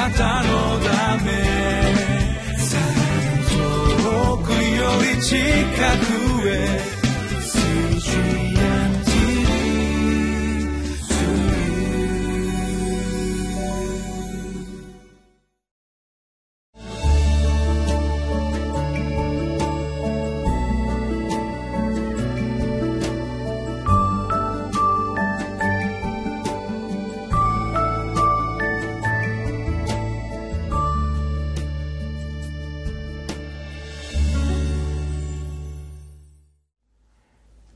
なたのため。遠くより近くへ。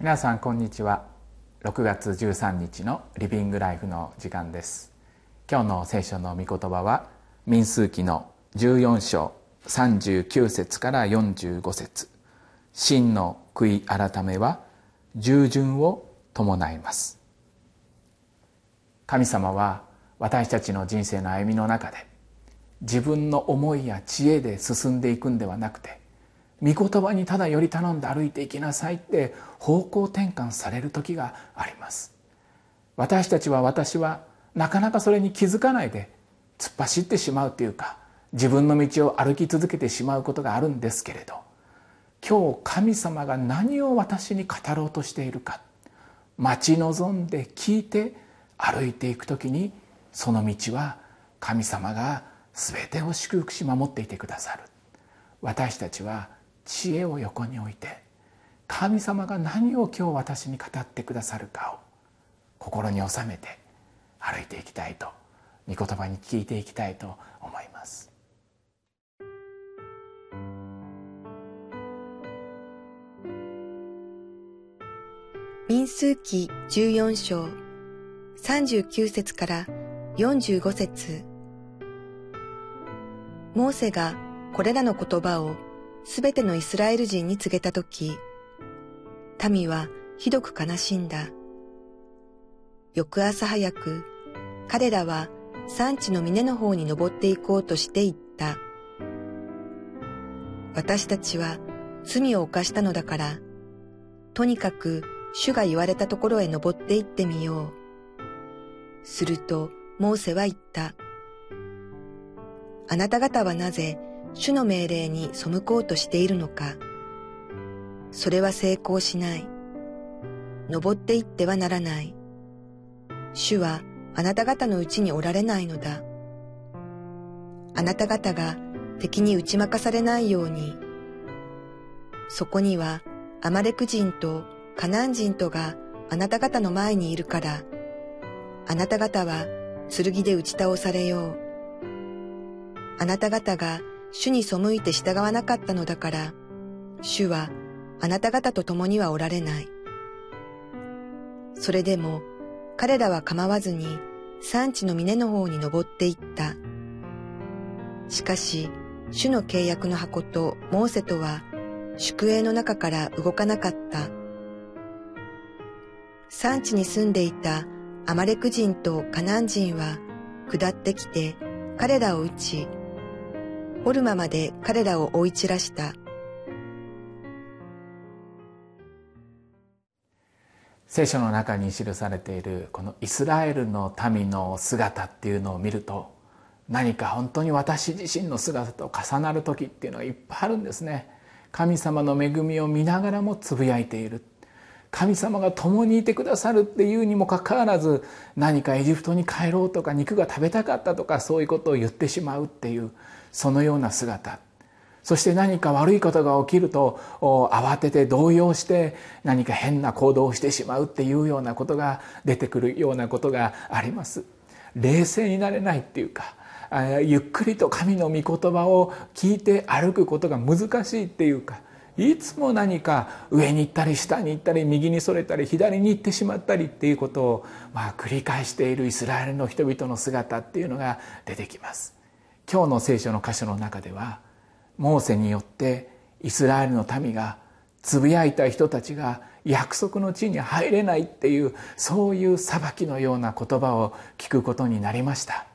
皆さんこんにちは。6月13日のリビングライフの時間です。今日の聖書の御言葉は民数記の14章39節から45節。真の悔い改めは従順を伴います。神様は私たちの人生の歩みの中で自分の思いや知恵で進んでいくんではなくて御言葉にただより頼んで歩いていきなさいって方向転換される時があります。私たちは私はなかなかそれに気づかないで突っ走ってしまうというか自分の道を歩き続けてしまうことがあるんですけれど今日神様が何を私に語ろうとしているか待ち望んで聞いて歩いていく時にその道は神様が全てを祝福し守っていてくださる。私たちは知恵を横に置いて神様が何を今日私に語ってくださるかを心に収めて歩いていきたいと御言葉に聞いていきたいと思います。民数記14章39節から45節。モーセがこれらの言葉をすべてのイスラエル人に告げたとき、民はひどく悲しんだ。翌朝早く、彼らは産地の峰の方に登っていこうとして行った。私たちは罪を犯したのだから、とにかく主が言われたところへ登って行ってみよう。すると、モーセは言った。あなた方はなぜ主の命令に背こうとしているのか。それは成功しない。登っていってはならない。主はあなた方のうちにおられないのだ。あなた方が敵に打ち負かされないように。そこにはアマレク人とカナン人とがあなた方の前にいるから、あなた方は剣で打ち倒されよう。あなた方が主に背いて従わなかったのだから、主はあなた方と共にはおられない。それでも彼らは構わずに産地の峰の方に登っていった。しかし、主の契約の箱とモーセとは宿営の中から動かなかった。産地に住んでいたアマレク人とカナン人は下ってきて彼らを撃ち、ホルマまで彼らを追い散らした。聖書の中に記されているこのイスラエルの民の姿っていうのを見ると何か本当に私自身の姿と重なる時っていうのがいっぱいあるんですね神様の恵みを見ながらもつぶやいている神様が共にいてくださるっていうにもかかわらず何かエジプトに帰ろうとか肉が食べたかったとかそういうことを言ってしまうっていうそのような姿。そして何か悪いことが起きると慌てて動揺して何か変な行動をしてしまうっていうようなことが出てくるようなことがあります。冷静になれないっていうかゆっくりと神の御言葉を聞いて歩くことが難しいっていうかいつも何か上に行ったり下に行ったり右にそれたり左に行ってしまったりっていうことをまあ繰り返しているイスラエルの人々の姿っていうのが出てきます。今日の聖書の箇所の中ではモーセによってイスラエルの民がつぶやいた人たちが約束の地に入れないっていうそういう裁きのような言葉を聞くことになりました。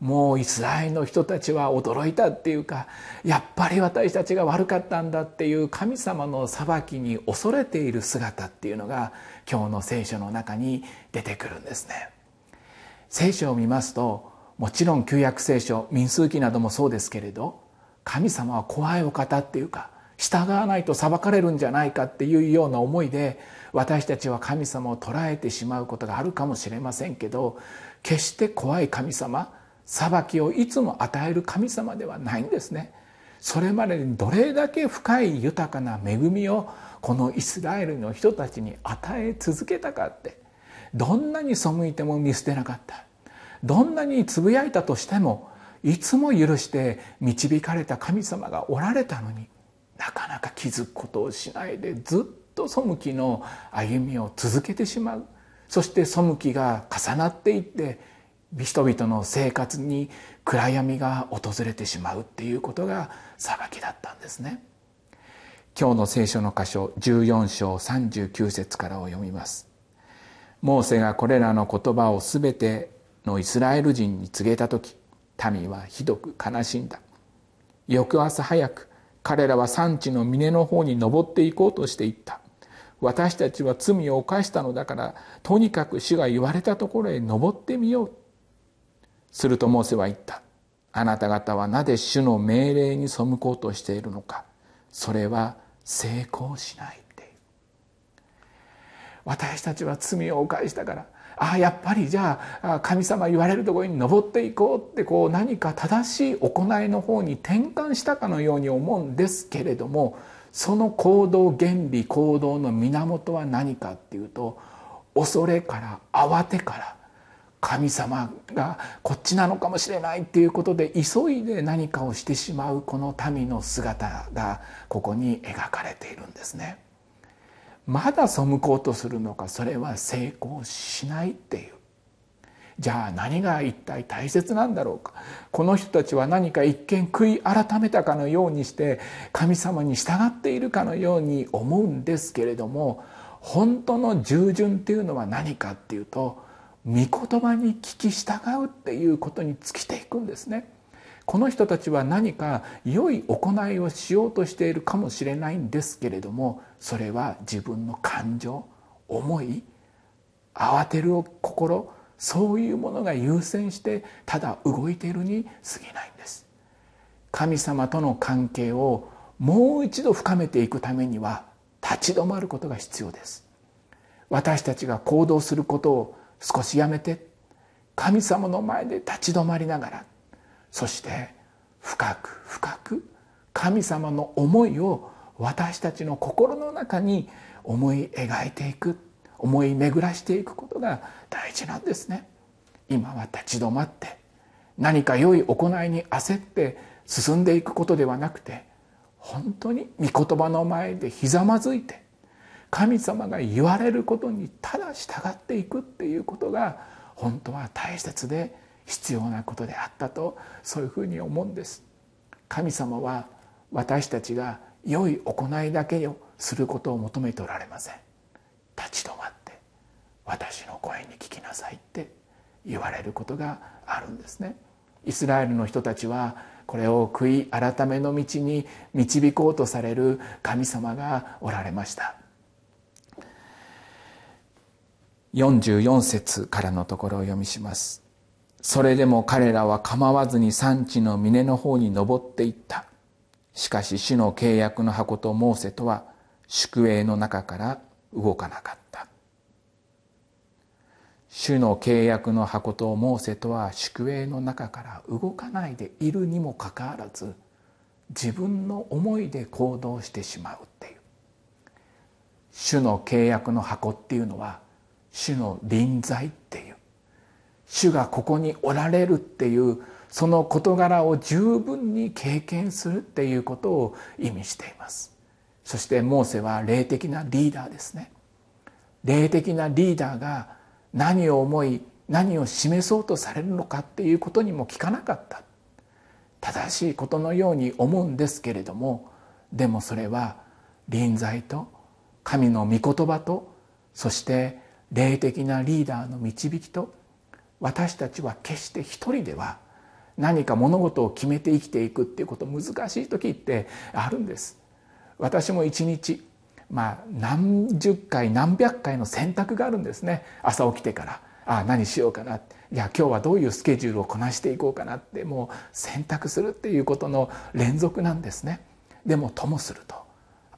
もうイスラエルの人たちは驚いたっていうかやっぱり私たちが悪かったんだっていう神様の裁きに恐れている姿っていうのが今日の聖書の中に出てくるんですね。聖書を見ますともちろん旧約聖書民数記などもそうですけれど神様は怖いお方っていうか従わないと裁かれるんじゃないかっていうような思いで私たちは神様を捉えてしまうことがあるかもしれませんけど決して怖い神様裁きをいつも与える神様ではないんですね。それまでにどれだけ深い豊かな恵みをこのイスラエルの人たちに与え続けたかってどんなに背いても見捨てなかったどんなにつぶやいたとしてもいつも許して導かれた神様がおられたのになかなか気づくことをしないでずっと背きの歩みを続けてしまうそして背きが重なっていって人々の生活に暗闇が訪れてしまうっていうことが裁きだったんですね。今日の聖書の箇所14章39節からを読みます。モーセがこれらの言葉をすべてのイスラエル人に告げた時民はひどく悲しんだ。翌朝早く彼らは産地の峰の方に登っていこうとしていった。私たちは罪を犯したのだからとにかく主が言われたところへ登ってみようするとモーセは言った。あなた方はなぜ主の命令に背こうとしているのか。それは成功しないって。私たちは罪を犯したから。ああやっぱりじゃあ神様言われるところに登っていこうってこう何か正しい行いの方に転換したかのように思うんですけれどもその行動原理行動の源は何かっていうと恐れから慌てから神様がこっちなのかもしれないっていうことで急いで何かをしてしまうこの民の姿がここに描かれているんですね。まだ背こうとするのかそれは成功しないっていうじゃあ何が一体大切なんだろうかこの人たちは何か一見悔い改めたかのようにして神様に従っているかのように思うんですけれども本当の従順っていうのは何かっていうと御言葉に聞き従うっていうことに尽きていくんですね。この人たちは何か良い行いをしようとしているかもしれないんですけれどもそれは自分の感情思い慌てる心そういうものが優先してただ動いているに過ぎないんです神様との関係をもう一度深めていくためには立ち止まることが必要です私たちが行動することを少しやめて。神様の前で立ち止まりながら。そして深く深く神様の思いを私たちの心の中に思い描いていく。思い巡らしていくことが大事なんですね。今は立ち止まって何か良い行いに焦って進んでいくことではなくて本当に御言葉の前でひざまずいて神様が言われることにただ従っていくっていうことが本当は大切で必要なことであったとそういうふうに思うんです。神様は私たちが良い行いだけをすることを求めておられません。立ち止まって私の声に聞きなさいって言われることがあるんですね。イスラエルの人たちはこれを悔い改めの道に導こうとされる神様がおられました。44節からのところを読みします。それでも彼らは構わずに産地の峰の方に登っていった。しかし主の契約の箱とモーセとは宿営の中から動かなかった。主の契約の箱とモーセとは宿営の中から動かないでいるにもかかわらず自分の思いで行動してしまうっていう。主の契約の箱っていうのは主の臨在っていう。主がここにおられるっていうその事柄を十分に経験するっていうことを意味しています。そしてモーセは霊的なリーダーですね。霊的なリーダーが何を思い何を示そうとされるのかっていうことにも聞かなかった。正しいことのように思うんですけれどもでもそれは臨在と神の御言葉とそして霊的なリーダーの導きと私たちは決して一人では何か物事を決めて生きていくっていうこと難しい時ってあるんです。私も一日まあ何十回何百回の選択があるんですね。朝起きてからああ何しようかな。じゃあ今日はどういうスケジュールをこなしていこうかなってもう選択するっていうことの連続なんですね。でもともすると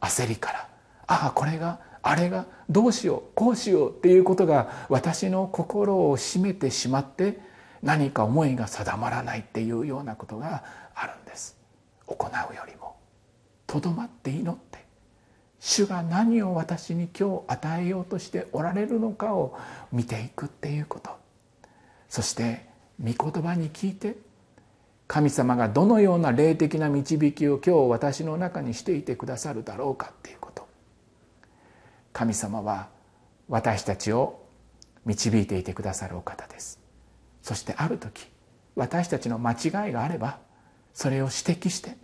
焦りからああこれがあれがどうしようこうしようっていうことが私の心を占めてしまって何か思いが定まらないっていうようなことがあるんです。行うよりも。とどまって祈って。主が何を私に今日与えようとしておられるのかを見ていくっていうこと。そして御言葉に聞いて神様がどのような霊的な導きを今日私の中にしていてくださるだろうかっていう。神様は私たちを導いていてくださるお方です。そしてある時私たちの間違いがあればそれを指摘して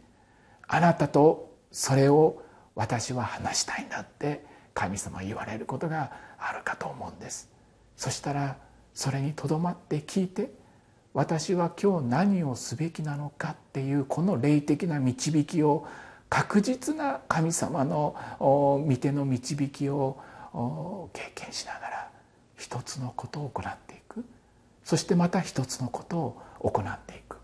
あなたとそれを私は話したいんだって神様言われることがあるかと思うんです。そしたらそれにとどまって聞いて私は今日何をすべきなのかっていうこの霊的な導きを確実な神様の御手の導きを経験しながら一つのことを行っていく。そしてまた一つのことを行っていく。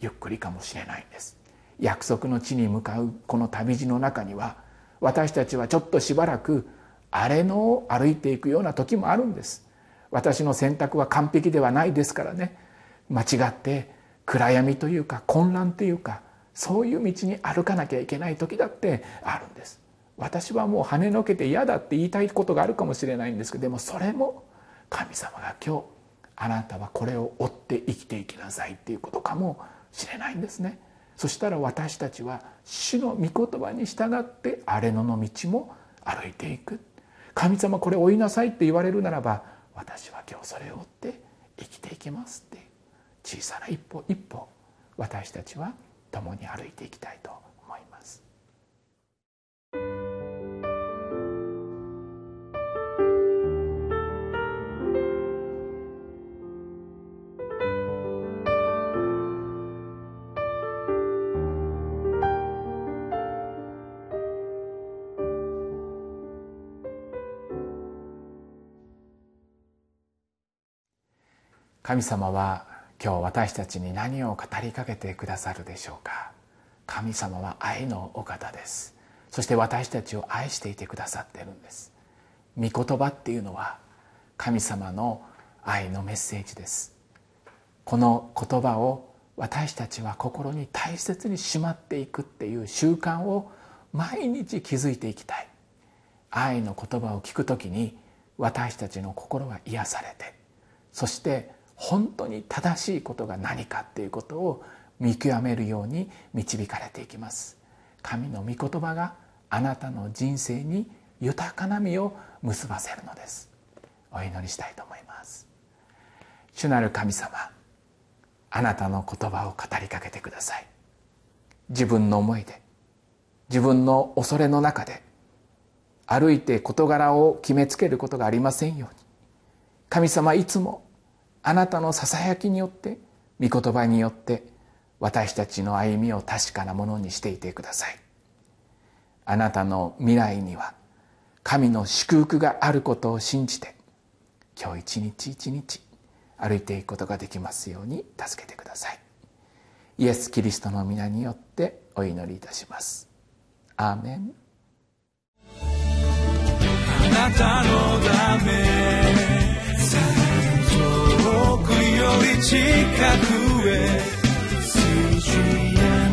ゆっくりかもしれないんです。約束の地に向かうこの旅路の中には私たちはちょっとしばらく荒れ野を歩いていくような時もあるんです。私の選択は完璧ではないですからね。間違って暗闇というか混乱というかそういう道に歩かなきゃいけない時だってあるんです。私はもう跳ねのけて嫌だって言いたいことがあるかもしれないんですけどでもそれも神様が今日あなたはこれを追って生きていきなさいっていうことかもしれないんですね。そしたら私たちは主の御言葉に従って荒れ野の道も歩いていく。神様これ追いなさいって言われるならば私は今日それを追って生きていきますって。小さな一歩一歩私たちは共に歩いていきたいと思います。神様は今日私たちに何を語りかけてくださるでしょうか？神様は愛のお方です。そして私たちを愛していてくださってるんです。御言葉っていうのは神様の愛のメッセージです。この言葉を私たちは心に大切にしまっていくっていう習慣を毎日築いていきたい。愛の言葉を聞くときに私たちの心は癒されて。そして本当に正しいことが何かっていうことを見極めるように導かれていきます。神の御言葉があなたの人生に豊かな実を結ばせるのです。お祈りしたいと思います。主なる神様あなたの言葉を語りかけてください。自分の思いで自分の恐れの中で歩いて事柄を決めつけることがありませんように。神様いつもあなたのささやきによって御言葉によって私たちの歩みを確かなものにしていてください。あなたの未来には神の祝福があることを信じて今日一日一日歩いていくことができますように助けてください。イエス・キリストの皆によってお祈りいたします。アーメン。あなたのため。 요리 직한 후에 수주야